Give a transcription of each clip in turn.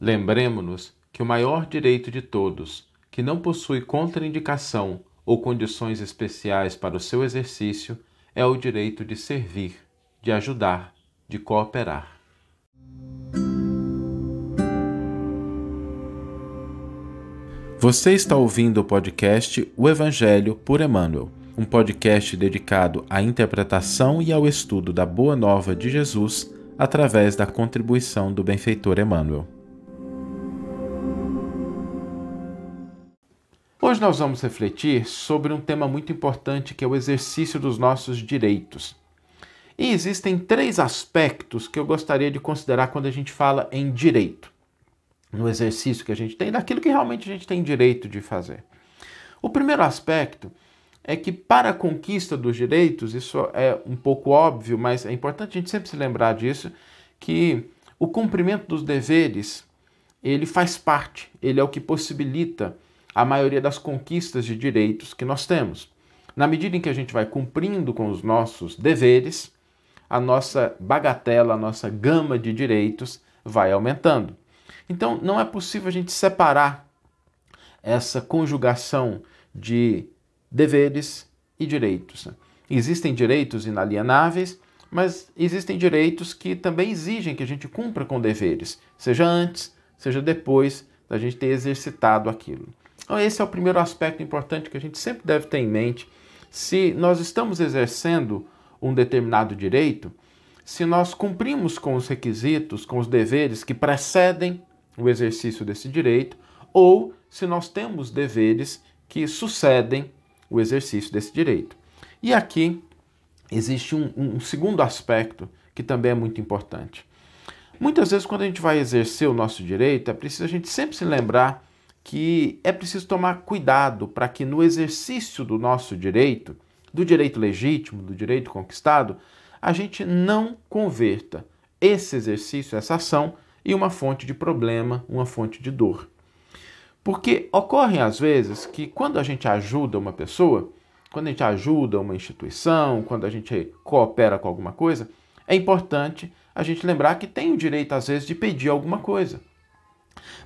Lembremos-nos que o maior direito de todos, que não possui contraindicação ou condições especiais para o seu exercício, é o direito de servir, de ajudar, de cooperar. Você está ouvindo o podcast O Evangelho por Emmanuel, um podcast dedicado à interpretação e ao estudo da Boa Nova de Jesus através da contribuição do benfeitor Emmanuel. Hoje nós vamos refletir sobre um tema muito importante que é o exercício dos nossos direitos. E existem três aspectos que eu gostaria de considerar quando a gente fala em direito no exercício que a gente tem, daquilo que realmente a gente tem direito de fazer. O primeiro aspecto é que para a conquista dos direitos, isso é um pouco óbvio, mas é importante a gente sempre se lembrar disso, que o cumprimento dos deveres, ele faz parte, ele é o que possibilita a maioria das conquistas de direitos que nós temos. Na medida em que a gente vai cumprindo com os nossos deveres, a nossa bagatela, a nossa gama de direitos vai aumentando. Então, não é possível a gente separar essa conjugação de deveres e direitos. Existem direitos inalienáveis, mas existem direitos que também exigem que a gente cumpra com deveres, seja antes, seja depois da gente ter exercitado aquilo. Então, esse é o primeiro aspecto importante que a gente sempre deve ter em mente. Se nós estamos exercendo um determinado direito, se nós cumprimos com os requisitos, com os deveres que precedem o exercício desse direito, ou se nós temos deveres que sucedem o exercício desse direito. E aqui existe um, um, segundo aspecto que também é muito importante. Muitas vezes, quando a gente vai exercer o nosso direito, é preciso a gente sempre se lembrar que é preciso tomar cuidado para que no exercício do nosso direito, do direito legítimo, do direito conquistado, a gente não converta esse exercício, essa ação, e uma fonte de problema, uma fonte de dor. Porque ocorre às vezes que quando a gente ajuda uma pessoa, quando a gente ajuda uma instituição, quando a gente coopera com alguma coisa, é importante a gente lembrar que tem o direito às vezes de pedir alguma coisa.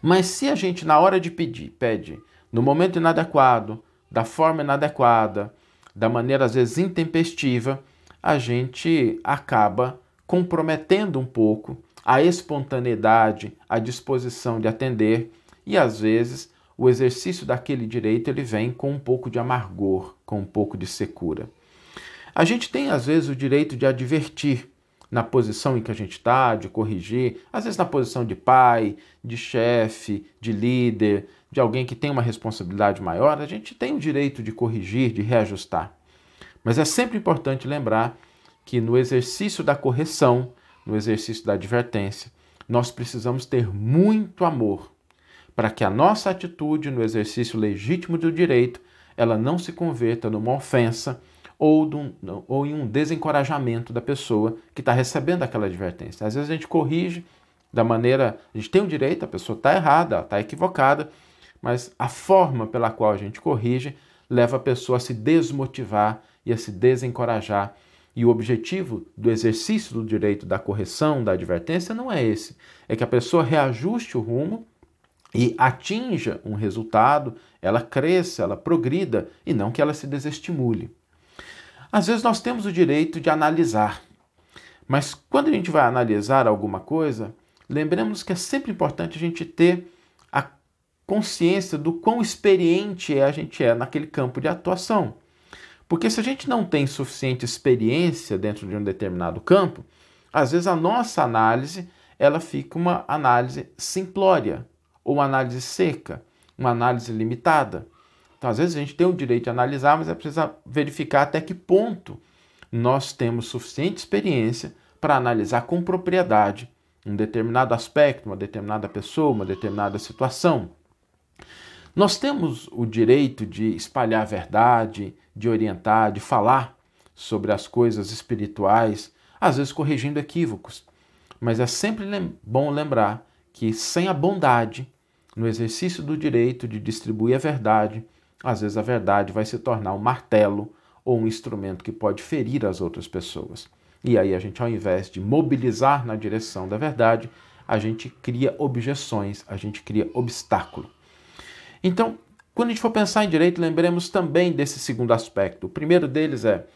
Mas se a gente na hora de pedir, pede no momento inadequado, da forma inadequada, da maneira às vezes intempestiva, a gente acaba comprometendo um pouco a espontaneidade, a disposição de atender e às vezes o exercício daquele direito ele vem com um pouco de amargor, com um pouco de secura. A gente tem às vezes o direito de advertir na posição em que a gente está, de corrigir, às vezes na posição de pai, de chefe, de líder, de alguém que tem uma responsabilidade maior, a gente tem o direito de corrigir, de reajustar. Mas é sempre importante lembrar que no exercício da correção, no exercício da advertência, nós precisamos ter muito amor para que a nossa atitude no exercício legítimo do direito ela não se converta numa ofensa ou, ou em um desencorajamento da pessoa que está recebendo aquela advertência. Às vezes a gente corrige da maneira. A gente tem o direito, a pessoa está errada, está equivocada, mas a forma pela qual a gente corrige leva a pessoa a se desmotivar e a se desencorajar e o objetivo do exercício do direito da correção, da advertência, não é esse. É que a pessoa reajuste o rumo e atinja um resultado, ela cresça, ela progrida e não que ela se desestimule. Às vezes nós temos o direito de analisar, mas quando a gente vai analisar alguma coisa, lembremos que é sempre importante a gente ter a consciência do quão experiente é a gente é naquele campo de atuação. Porque se a gente não tem suficiente experiência dentro de um determinado campo, às vezes a nossa análise ela fica uma análise simplória ou uma análise seca, uma análise limitada. Então, às vezes a gente tem o direito de analisar, mas é preciso verificar até que ponto nós temos suficiente experiência para analisar com propriedade um determinado aspecto, uma determinada pessoa, uma determinada situação. Nós temos o direito de espalhar a verdade, de orientar, de falar sobre as coisas espirituais, às vezes corrigindo equívocos. Mas é sempre lem bom lembrar que sem a bondade, no exercício do direito de distribuir a verdade, às vezes a verdade vai se tornar um martelo ou um instrumento que pode ferir as outras pessoas. E aí a gente, ao invés de mobilizar na direção da verdade, a gente cria objeções, a gente cria obstáculo. Então, quando a gente for pensar em direito, lembremos também desse segundo aspecto. O primeiro deles é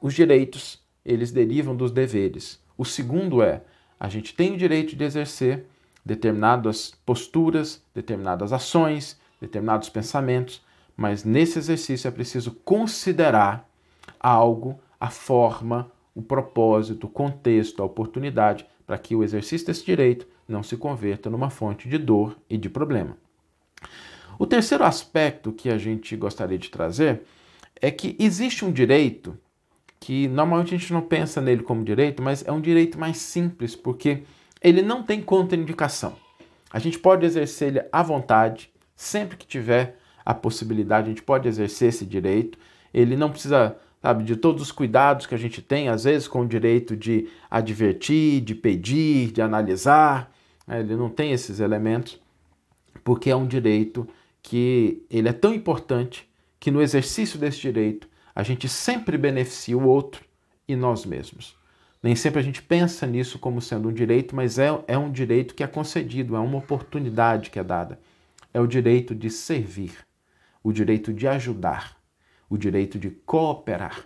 os direitos, eles derivam dos deveres. O segundo é a gente tem o direito de exercer determinadas posturas, determinadas ações, determinados pensamentos, mas nesse exercício é preciso considerar algo, a forma, o propósito, o contexto, a oportunidade, para que o exercício desse direito não se converta numa fonte de dor e de problema. O terceiro aspecto que a gente gostaria de trazer é que existe um direito que normalmente a gente não pensa nele como direito, mas é um direito mais simples, porque ele não tem contraindicação. A gente pode exercer ele à vontade, sempre que tiver a possibilidade, a gente pode exercer esse direito. Ele não precisa, sabe, de todos os cuidados que a gente tem, às vezes, com o direito de advertir, de pedir, de analisar. Né? Ele não tem esses elementos, porque é um direito que ele é tão importante que no exercício desse direito a gente sempre beneficia o outro e nós mesmos. Nem sempre a gente pensa nisso como sendo um direito, mas é, é um direito que é concedido, é uma oportunidade que é dada. É o direito de servir, o direito de ajudar, o direito de cooperar.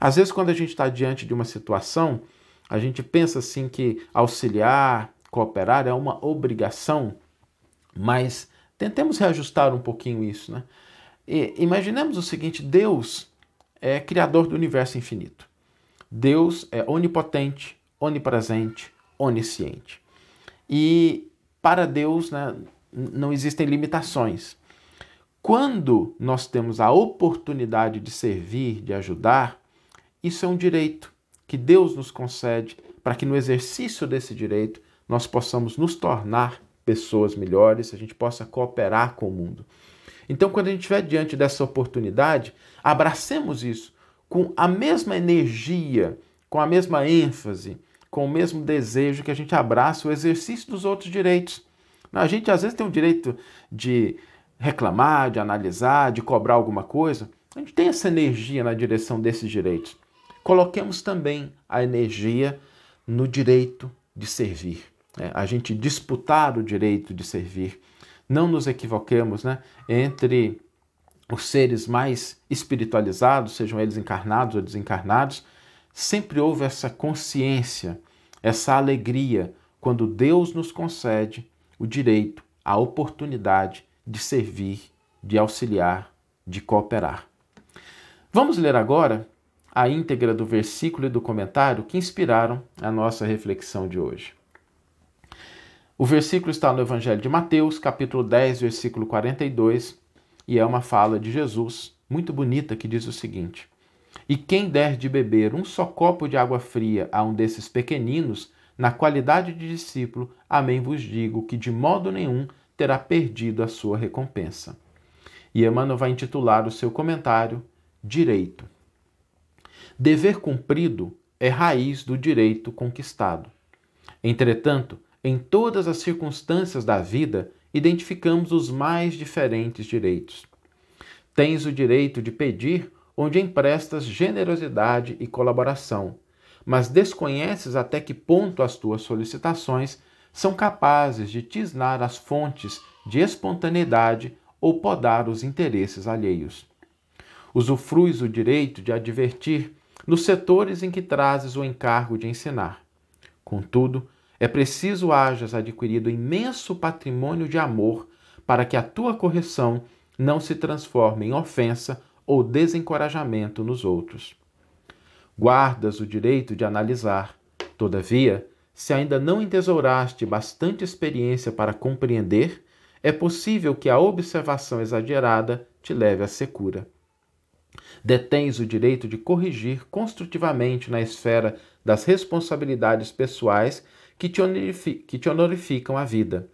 Às vezes, quando a gente está diante de uma situação, a gente pensa assim que auxiliar, cooperar é uma obrigação, mas Tentemos reajustar um pouquinho isso, né? E imaginemos o seguinte: Deus é criador do universo infinito. Deus é onipotente, onipresente, onisciente. E para Deus né, não existem limitações. Quando nós temos a oportunidade de servir, de ajudar, isso é um direito que Deus nos concede para que no exercício desse direito nós possamos nos tornar pessoas melhores, a gente possa cooperar com o mundo. Então, quando a gente estiver diante dessa oportunidade, abracemos isso com a mesma energia, com a mesma ênfase, com o mesmo desejo que a gente abraça o exercício dos outros direitos. A gente às vezes tem o direito de reclamar, de analisar, de cobrar alguma coisa. A gente tem essa energia na direção desses direitos. Coloquemos também a energia no direito de servir é, a gente disputar o direito de servir. Não nos equivoquemos né, entre os seres mais espiritualizados, sejam eles encarnados ou desencarnados, sempre houve essa consciência, essa alegria quando Deus nos concede o direito, a oportunidade de servir, de auxiliar, de cooperar. Vamos ler agora a íntegra do versículo e do comentário que inspiraram a nossa reflexão de hoje. O versículo está no Evangelho de Mateus, capítulo 10, versículo 42, e é uma fala de Jesus muito bonita que diz o seguinte: E quem der de beber um só copo de água fria a um desses pequeninos, na qualidade de discípulo, amém vos digo que de modo nenhum terá perdido a sua recompensa. E Emmanuel vai intitular o seu comentário Direito. Dever cumprido é raiz do direito conquistado. Entretanto, em todas as circunstâncias da vida, identificamos os mais diferentes direitos. Tens o direito de pedir onde emprestas generosidade e colaboração, mas desconheces até que ponto as tuas solicitações são capazes de tisnar as fontes de espontaneidade ou podar os interesses alheios. Usufruis o direito de advertir nos setores em que trazes o encargo de ensinar. Contudo, é preciso hajas adquirido imenso patrimônio de amor para que a tua correção não se transforme em ofensa ou desencorajamento nos outros. Guardas o direito de analisar. Todavia, se ainda não entesouraste bastante experiência para compreender, é possível que a observação exagerada te leve à secura. Detens o direito de corrigir construtivamente na esfera das responsabilidades pessoais que te, que te honorificam a vida.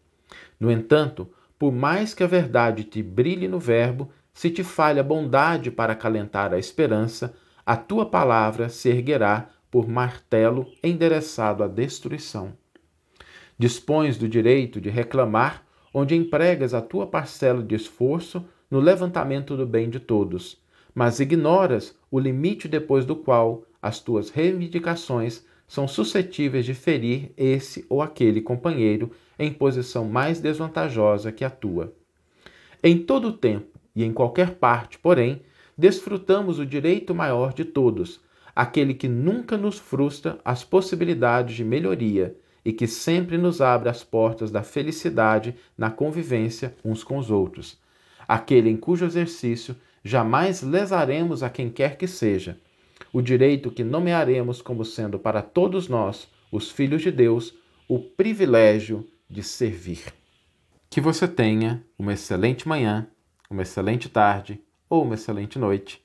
No entanto, por mais que a verdade te brilhe no Verbo, se te falha bondade para acalentar a esperança, a tua palavra se erguerá por martelo endereçado à destruição. Dispões do direito de reclamar onde empregas a tua parcela de esforço no levantamento do bem de todos, mas ignoras o limite depois do qual as tuas reivindicações são suscetíveis de ferir esse ou aquele companheiro em posição mais desvantajosa que a tua. Em todo o tempo e em qualquer parte, porém, desfrutamos o direito maior de todos, aquele que nunca nos frustra as possibilidades de melhoria e que sempre nos abre as portas da felicidade na convivência uns com os outros, aquele em cujo exercício jamais lesaremos a quem quer que seja, o direito que nomearemos como sendo para todos nós, os filhos de Deus, o privilégio de servir. Que você tenha uma excelente manhã, uma excelente tarde ou uma excelente noite